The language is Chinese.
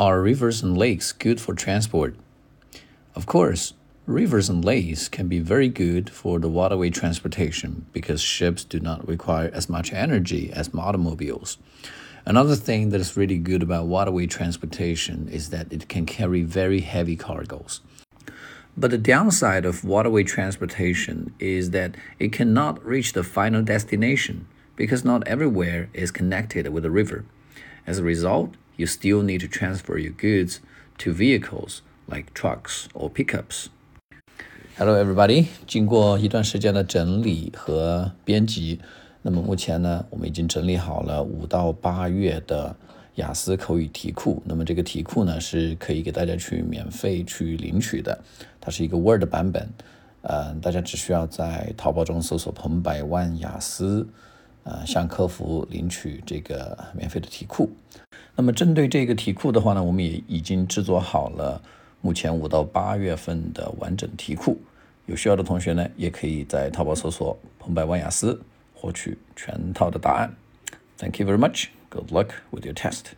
Are rivers and lakes good for transport? Of course, rivers and lakes can be very good for the waterway transportation because ships do not require as much energy as automobiles. Another thing that is really good about waterway transportation is that it can carry very heavy cargoes. But the downside of waterway transportation is that it cannot reach the final destination because not everywhere is connected with a river. As a result, you still need to transfer your goods to vehicles like trucks or pickups. Hello, everybody. 经过一段时间的整理和编辑，那么目前呢，我们已经整理好了五到八月的雅思口语题库。那么这个题库呢，是可以给大家去免费去领取的。它是一个 Word 版本，呃，大家只需要在淘宝中搜索“彭百万雅思”，呃，向客服领取这个免费的题库。那么针对这个题库的话呢，我们也已经制作好了目前五到八月份的完整题库。有需要的同学呢，也可以在淘宝搜索“澎湃万雅思”获取全套的答案。Thank you very much. Good luck with your test.